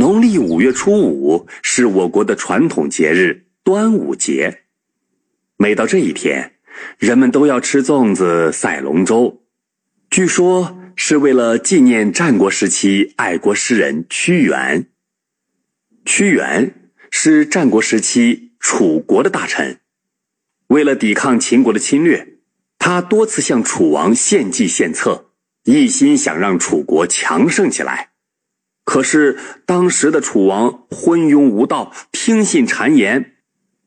农历五月初五是我国的传统节日端午节。每到这一天，人们都要吃粽子、赛龙舟，据说是为了纪念战国时期爱国诗人屈原。屈原是战国时期楚国的大臣，为了抵抗秦国的侵略，他多次向楚王献计献策，一心想让楚国强盛起来。可是当时的楚王昏庸无道，听信谗言，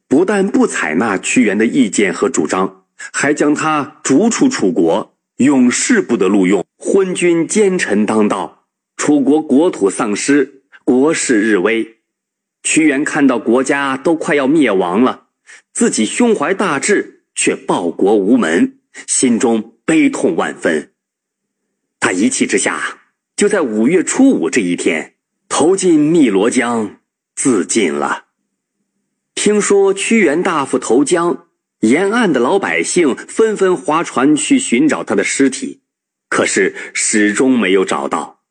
不但不采纳屈原的意见和主张，还将他逐出楚国，永世不得录用。昏君奸臣当道，楚国国土丧失，国势日危。屈原看到国家都快要灭亡了，自己胸怀大志，却报国无门，心中悲痛万分。他一气之下。就在五月初五这一天，投进汨罗江自尽了。听说屈原大夫投江，沿岸的老百姓纷纷划船去寻找他的尸体，可是始终没有找到。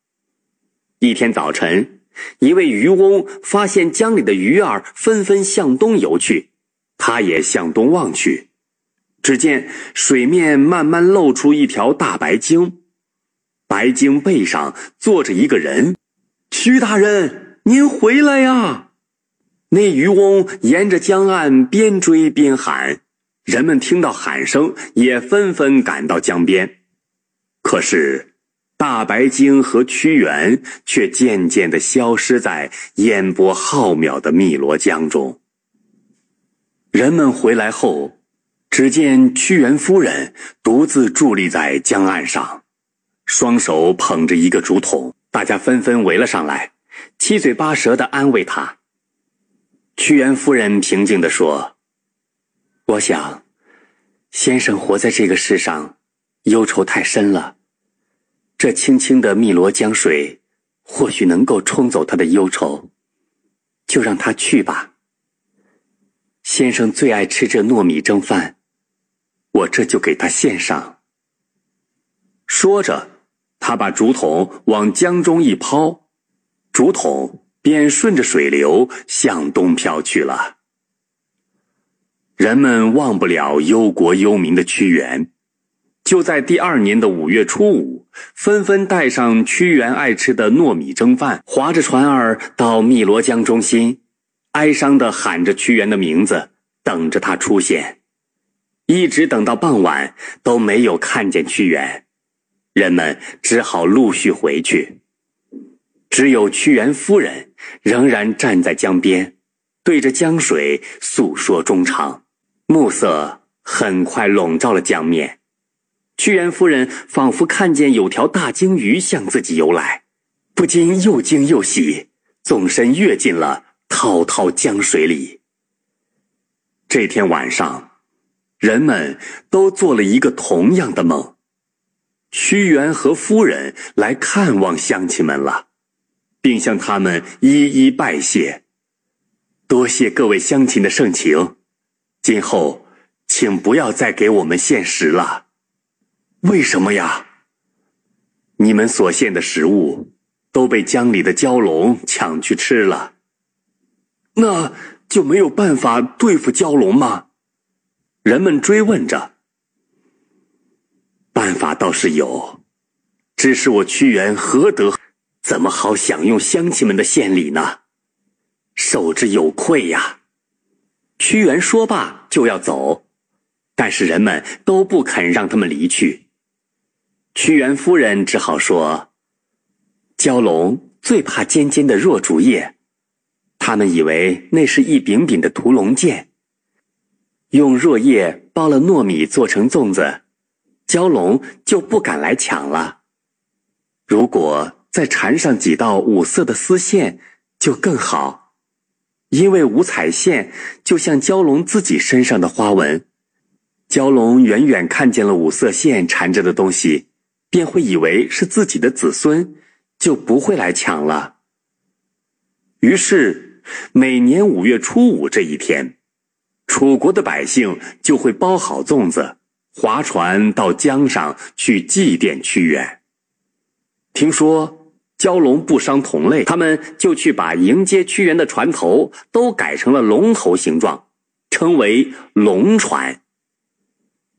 一天早晨，一位渔翁发现江里的鱼儿纷纷向东游去，他也向东望去，只见水面慢慢露出一条大白鲸。白鲸背上坐着一个人，屈大人，您回来呀！那渔翁沿着江岸边追边喊，人们听到喊声也纷纷赶到江边。可是，大白鲸和屈原却渐渐的消失在烟波浩渺的汨罗江中。人们回来后，只见屈原夫人独自伫立在江岸上。双手捧着一个竹筒，大家纷纷围了上来，七嘴八舌的安慰他。屈原夫人平静地说：“我想，先生活在这个世上，忧愁太深了。这清清的汨罗江水，或许能够冲走他的忧愁，就让他去吧。先生最爱吃这糯米蒸饭，我这就给他献上。”说着。他把竹筒往江中一抛，竹筒便顺着水流向东飘去了。人们忘不了忧国忧民的屈原，就在第二年的五月初五，纷纷带上屈原爱吃的糯米蒸饭，划着船儿到汨罗江中心，哀伤的喊着屈原的名字，等着他出现。一直等到傍晚，都没有看见屈原。人们只好陆续回去，只有屈原夫人仍然站在江边，对着江水诉说衷肠。暮色很快笼罩了江面，屈原夫人仿佛看见有条大鲸鱼向自己游来，不禁又惊又喜，纵身跃进了滔滔江水里。这天晚上，人们都做了一个同样的梦。屈原和夫人来看望乡亲们了，并向他们一一拜谢。多谢各位乡亲的盛情，今后请不要再给我们献食了。为什么呀？你们所献的食物都被江里的蛟龙抢去吃了，那就没有办法对付蛟龙吗？人们追问着。办法倒是有，只是我屈原何德，怎么好享用乡亲们的献礼呢？受之有愧呀！屈原说罢就要走，但是人们都不肯让他们离去。屈原夫人只好说：“蛟龙最怕尖尖的箬竹叶，他们以为那是一柄柄的屠龙剑。用箬叶包了糯米做成粽子。”蛟龙就不敢来抢了。如果再缠上几道五色的丝线，就更好，因为五彩线就像蛟龙自己身上的花纹。蛟龙远远看见了五色线缠着的东西，便会以为是自己的子孙，就不会来抢了。于是，每年五月初五这一天，楚国的百姓就会包好粽子。划船到江上去祭奠屈原。听说蛟龙不伤同类，他们就去把迎接屈原的船头都改成了龙头形状，称为龙船。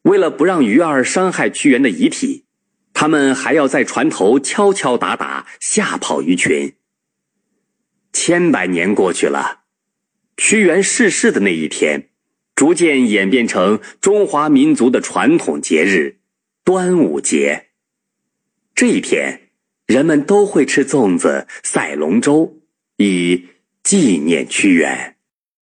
为了不让鱼儿伤害屈原的遗体，他们还要在船头敲敲打打，吓跑鱼群。千百年过去了，屈原逝世的那一天，逐渐演变成中华民族的传统节日——端午节。这一天，人们都会吃粽子、赛龙舟，以纪念屈原。